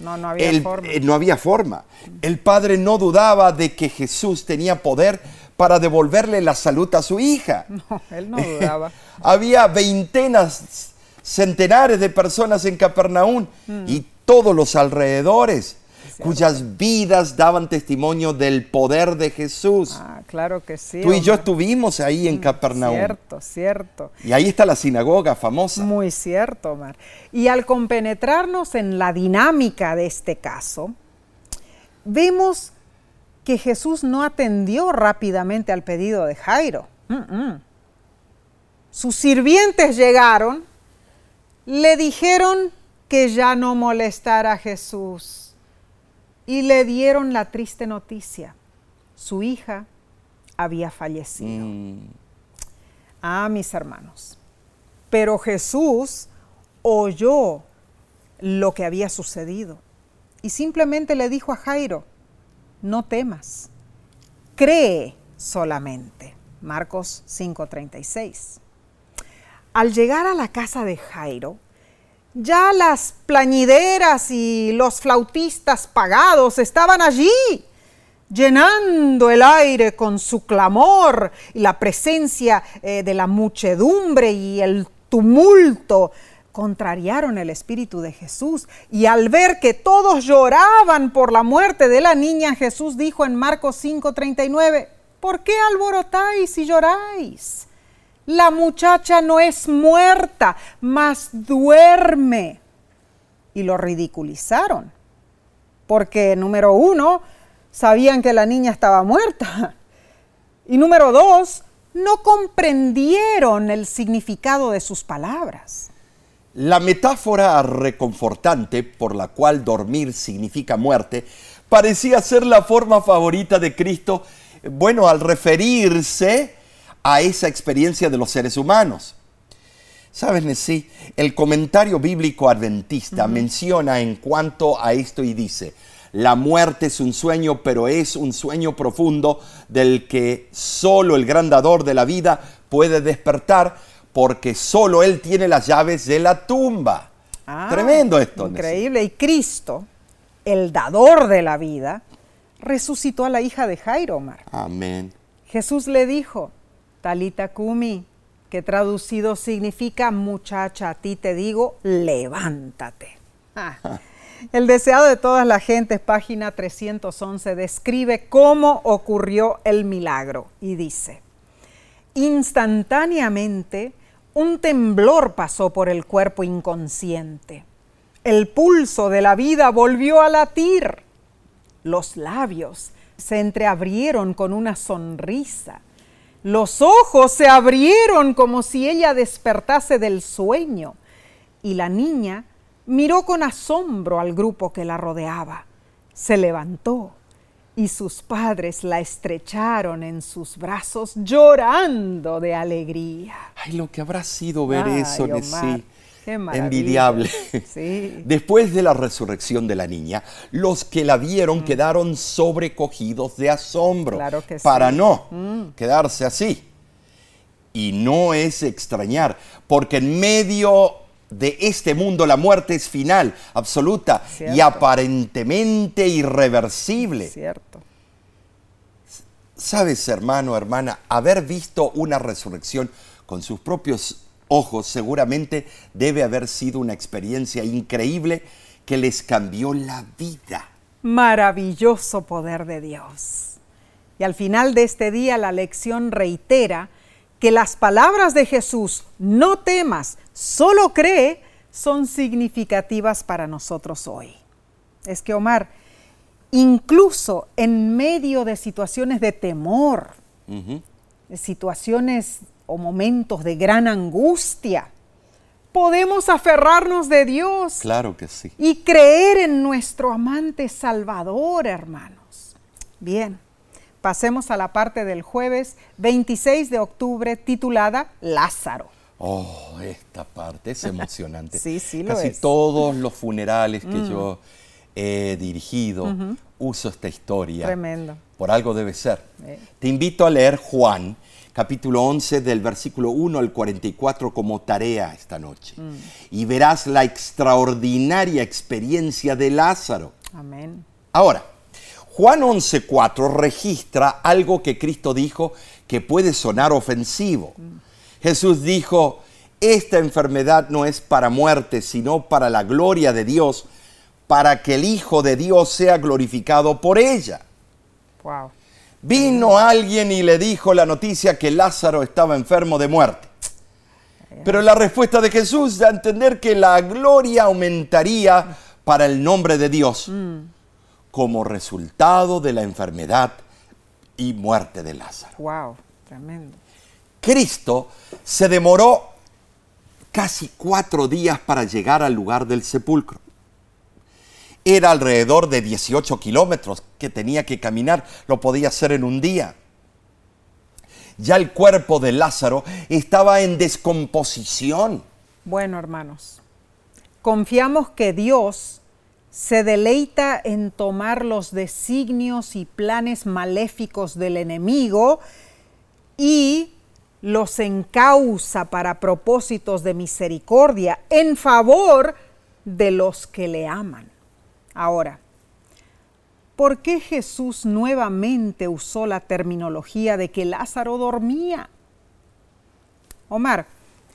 No, no había forma. Eh, no había forma. El padre no dudaba de que Jesús tenía poder para devolverle la salud a su hija. No, él no dudaba. había veintenas, centenares de personas en Capernaum mm. y todos los alrededores cuyas vidas daban testimonio del poder de Jesús. Ah, claro que sí. Tú y yo estuvimos ahí en mm, Capernaum. Cierto, cierto. Y ahí está la sinagoga famosa. Muy cierto, Omar. Y al compenetrarnos en la dinámica de este caso, vemos que Jesús no atendió rápidamente al pedido de Jairo. Sus sirvientes llegaron, le dijeron que ya no molestara a Jesús y le dieron la triste noticia. Su hija había fallecido. Mm. Ah, mis hermanos. Pero Jesús oyó lo que había sucedido y simplemente le dijo a Jairo, no temas, cree solamente. Marcos 5:36. Al llegar a la casa de Jairo, ya las plañideras y los flautistas pagados estaban allí, llenando el aire con su clamor y la presencia eh, de la muchedumbre y el tumulto contrariaron el espíritu de Jesús. Y al ver que todos lloraban por la muerte de la niña, Jesús dijo en Marcos 5:39, ¿por qué alborotáis y lloráis? La muchacha no es muerta, mas duerme. Y lo ridiculizaron, porque número uno, sabían que la niña estaba muerta. Y número dos, no comprendieron el significado de sus palabras. La metáfora reconfortante por la cual dormir significa muerte parecía ser la forma favorita de Cristo, bueno, al referirse a esa experiencia de los seres humanos. ¿Sabes, sí? El comentario bíblico adventista menciona en cuanto a esto y dice, la muerte es un sueño, pero es un sueño profundo del que solo el gran dador de la vida puede despertar, porque solo Él tiene las llaves de la tumba. Ah, Tremendo esto. Increíble. Y Cristo, el dador de la vida, resucitó a la hija de Jairo, Amén. Jesús le dijo, Talita Kumi, que traducido significa muchacha, a ti te digo, levántate. Ah. El deseado de todas las gentes, página 311, describe cómo ocurrió el milagro y dice, instantáneamente un temblor pasó por el cuerpo inconsciente. El pulso de la vida volvió a latir. Los labios se entreabrieron con una sonrisa los ojos se abrieron como si ella despertase del sueño y la niña miró con asombro al grupo que la rodeaba. Se levantó y sus padres la estrecharon en sus brazos llorando de alegría. Ay, lo que habrá sido ver Ay, eso, Nesí. Qué. Envidiable. Sí. Después de la resurrección de la niña, los que la vieron quedaron sobrecogidos de asombro. Mm. Claro que sí. Mm. Para no quedarse así. Y no es extrañar, porque en medio de este mundo la muerte es final, absoluta y aparentemente irreversible. Cierto. Sabes, hermano, hermana, haber visto una resurrección con sus propios ojos seguramente debe haber sido una experiencia increíble que les cambió la vida. Maravilloso poder de Dios. Y al final de este día la lección reitera que las palabras de Jesús, no temas, solo cree, son significativas para nosotros hoy. Es que Omar, incluso en medio de situaciones de temor, de situaciones o momentos de gran angustia, podemos aferrarnos de Dios Claro que sí. y creer en nuestro amante Salvador, hermanos. Bien, pasemos a la parte del jueves 26 de octubre titulada Lázaro. Oh, esta parte es emocionante. Sí, sí lo Casi es. Mm. todos los funerales que yo he dirigido uso esta historia. Tremendo. Por algo debe ser. Eh. Te invito a leer Juan, capítulo 11, del versículo 1 al 44 como tarea esta noche. Mm. Y verás la extraordinaria experiencia de Lázaro. Amén. Ahora, Juan 11.4 registra algo que Cristo dijo que puede sonar ofensivo. Jesús dijo, esta enfermedad no es para muerte, sino para la gloria de Dios, para que el Hijo de Dios sea glorificado por ella. Wow. Vino alguien y le dijo la noticia que Lázaro estaba enfermo de muerte. Pero la respuesta de Jesús da a entender que la gloria aumentaría para el nombre de Dios como resultado de la enfermedad y muerte de Lázaro. Wow. Tremendo. Cristo se demoró casi cuatro días para llegar al lugar del sepulcro. Era alrededor de 18 kilómetros que tenía que caminar, lo podía hacer en un día. Ya el cuerpo de Lázaro estaba en descomposición. Bueno, hermanos, confiamos que Dios se deleita en tomar los designios y planes maléficos del enemigo y los encausa para propósitos de misericordia en favor de los que le aman. Ahora, ¿por qué Jesús nuevamente usó la terminología de que Lázaro dormía? Omar,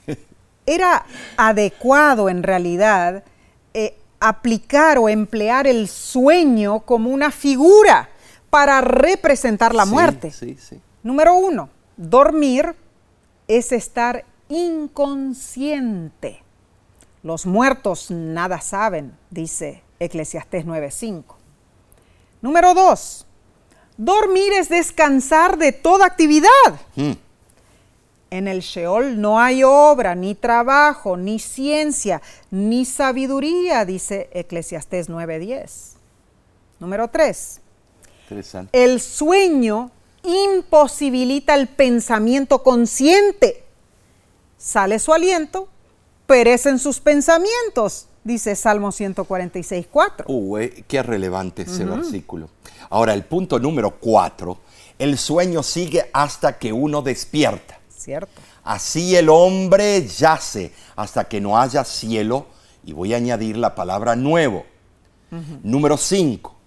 era adecuado en realidad eh, aplicar o emplear el sueño como una figura para representar la Sí, muerte. Sí, sí. Número uno, dormir es estar inconsciente. Los muertos nada saben, dice Eclesiastés 9:5. Número dos, dormir es descansar de toda actividad. Mm. En el Sheol no hay obra, ni trabajo, ni ciencia, ni sabiduría, dice Eclesiastés 9:10. Número 3. Interesante. El sueño imposibilita el pensamiento consciente. Sale su aliento, perecen sus pensamientos, dice Salmo 146:4. Uh, eh, qué relevante ese versículo. Ahora, el punto número cuatro, el sueño sigue hasta que uno despierta. Cierto. Así el hombre yace hasta que no haya cielo, y voy a añadir la palabra nuevo. Número 5.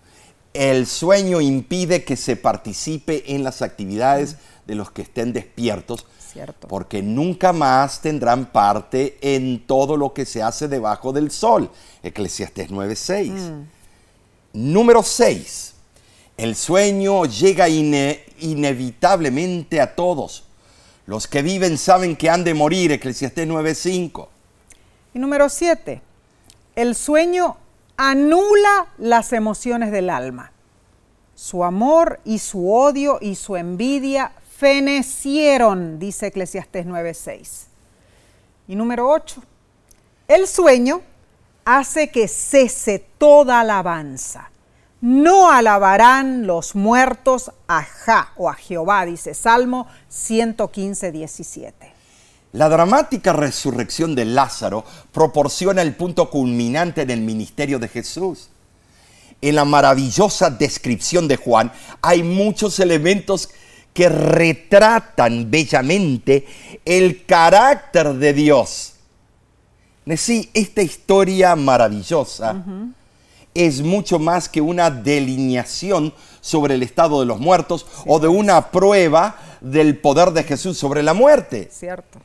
El sueño impide que se participe en las actividades de los que estén despiertos, Cierto. porque nunca más tendrán parte en todo lo que se hace debajo del sol. Eclesiastés 9:6. Número 6. El sueño llega ine- inevitablemente a todos. Los que viven saben que han de morir, Eclesiastés 9:5. Y número 7. El sueño anula las emociones del alma. Su amor y su odio y su envidia fenecieron, dice Eclesiastés 9:6. Y número 8. El sueño hace que cese toda alabanza. no alabarán los muertos a Ja o a Jehová, dice Salmo 115, 17. La dramática resurrección de Lázaro proporciona el punto culminante en el ministerio de Jesús. En la maravillosa descripción de Juan hay muchos elementos que retratan bellamente el carácter de Dios. Sí, esta historia maravillosa es mucho más que una delineación sobre el estado de los muertos o de una prueba del poder de Jesús sobre la muerte. Cierto.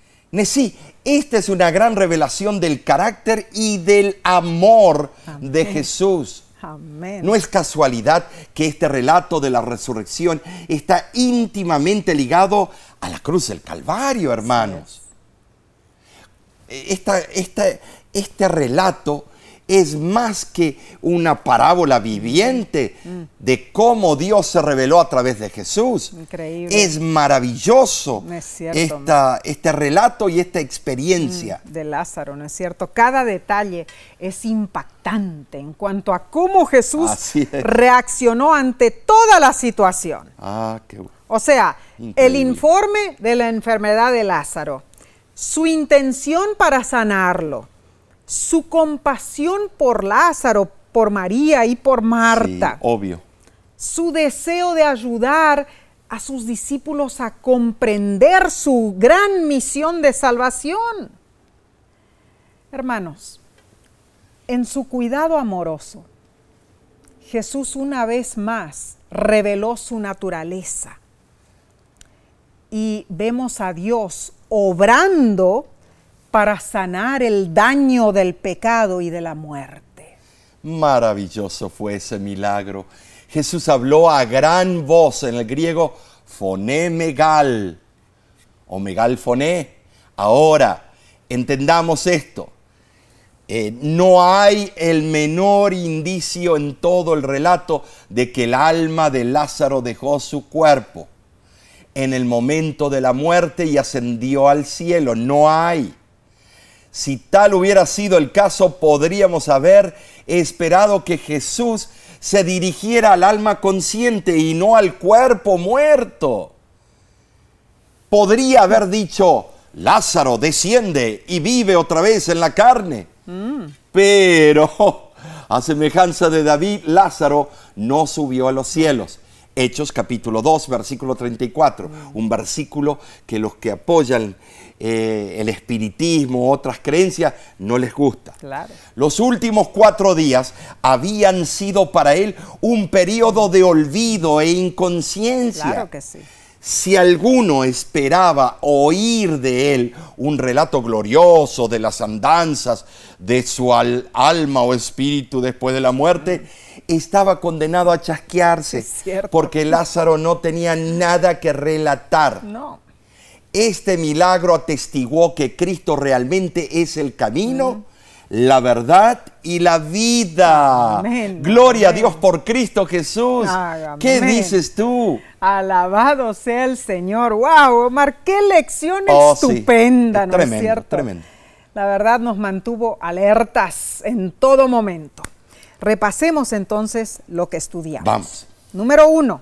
Sí, esta es una gran revelación del carácter y del amor de Jesús. Amén. No es casualidad que este relato de la resurrección está íntimamente ligado a la cruz del Calvario, hermanos. Esta, este relato es más que una parábola viviente de cómo Dios se reveló a través de Jesús. Increíble. Es maravilloso Es cierto, esta- este relato y esta experiencia. de Lázaro, ¿no es cierto? Cada detalle es impactante en cuanto a cómo Jesús reaccionó ante toda la situación. Ah, qué bu- O sea, el informe de la enfermedad de Lázaro, su intención para sanarlo, su compasión por Lázaro, por María y por Marta, Sí, obvio. su deseo de ayudar a sus discípulos a comprender su gran misión de salvación. Hermanos, en su cuidado amoroso, Jesús una vez más reveló su naturaleza y vemos a Dios obrando para sanar el daño del pecado y de la muerte. Maravilloso fue ese milagro. Jesús habló a gran voz en el griego foné megal o megal foné. Ahora, entendamos esto. Eh, no hay el menor indicio en todo el relato de que el alma de Lázaro dejó su cuerpo en el momento de la muerte y ascendió al cielo. No hay. Si tal hubiera sido el caso, podríamos haber esperado que Jesús se dirigiera al alma consciente y no al cuerpo muerto. Podría haber dicho, Lázaro desciende y vive otra vez en la carne. Pero, a semejanza de David, Lázaro no subió a los cielos. Hechos capítulo 2, versículo 34, un versículo que los que apoyan eh, el espiritismo, otras creencias, no les gusta. Claro. Los últimos cuatro días habían sido para él un periodo de olvido e inconsciencia. Claro que sí. Si alguno esperaba oír de él un relato glorioso de las andanzas de su al- alma o espíritu después de la muerte, estaba condenado a chasquearse, porque Lázaro no tenía nada que relatar. No. Este milagro atestiguó que Cristo realmente es el camino, la verdad y la vida. Amén, Gloria a. Dios por Cristo Jesús. ¿Qué dices tú? Alabado sea el Señor. ¡Wow! Omar, qué lección Oh, estupenda, Es ¿no tremendo, es cierto? tremendo. La verdad nos mantuvo alertas en todo momento. Repasemos entonces lo que estudiamos. Vamos. Número uno,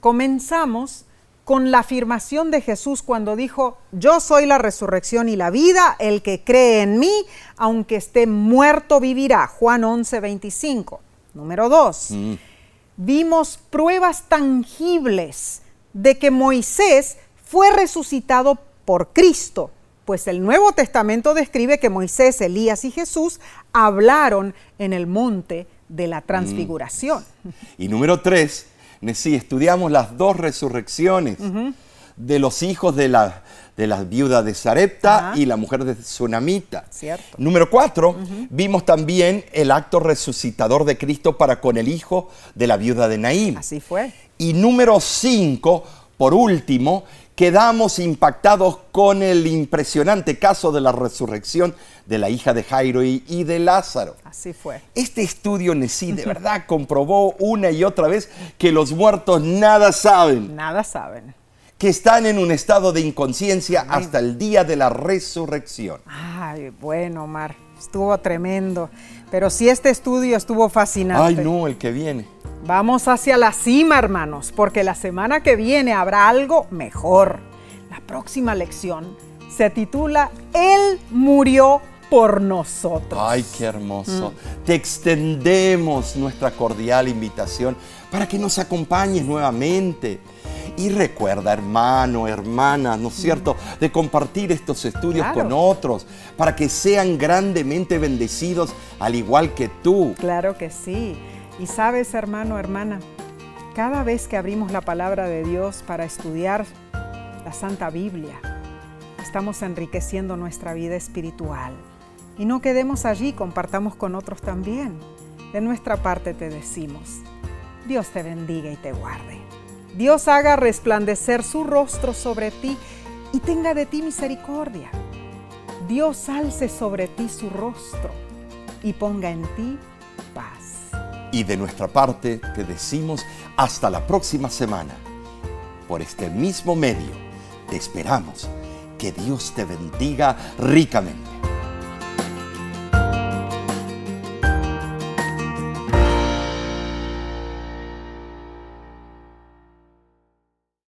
comenzamos con la afirmación de Jesús cuando dijo, yo soy la resurrección y la vida, el que cree en mí, aunque esté muerto, vivirá. Juan 11, 25. Número dos, vimos pruebas tangibles de que Moisés fue resucitado por Cristo, pues el Nuevo Testamento describe que Moisés, Elías y Jesús hablaron en el monte de la transfiguración. Y número tres, sí, estudiamos las dos resurrecciones de los hijos de la, de la viuda de Sarepta Ajá. y la mujer de Tsunamita. Cierto. Número cuatro, vimos también el acto resucitador de Cristo para con el hijo de la viuda de Naím. Así fue. Y número cinco, por último, quedamos impactados con el impresionante caso de la resurrección de la hija de Jairo y, de Lázaro. Así fue. Este estudio en sí de verdad comprobó una y otra vez que los muertos nada saben, Nada saben. que están en un estado de inconsciencia hasta el día de la resurrección. Ay, bueno, Omar, estuvo tremendo. Pero si este estudio estuvo fascinante. Ay, no, el que viene. Vamos hacia la cima, hermanos, porque la semana que viene habrá algo mejor. La próxima lección se titula Él murió por nosotros. Ay, qué hermoso. Te extendemos nuestra cordial invitación para que nos acompañes nuevamente. Y recuerda, hermano, hermana, ¿no es cierto?, de compartir estos estudios Claro. con otros para que sean grandemente bendecidos al igual que tú. Claro que sí. Y sabes, hermano, hermana, cada vez que abrimos la palabra de Dios para estudiar la Santa Biblia, estamos enriqueciendo nuestra vida espiritual. Y no quedemos allí, compartamos con otros también. De nuestra parte te decimos, Dios te bendiga y te guarde. Dios haga resplandecer su rostro sobre ti y tenga de ti misericordia. Dios alce sobre ti su rostro y ponga en ti paz. Y de nuestra parte te decimos hasta la próxima semana. Por este mismo medio te esperamos. Que Dios te bendiga ricamente.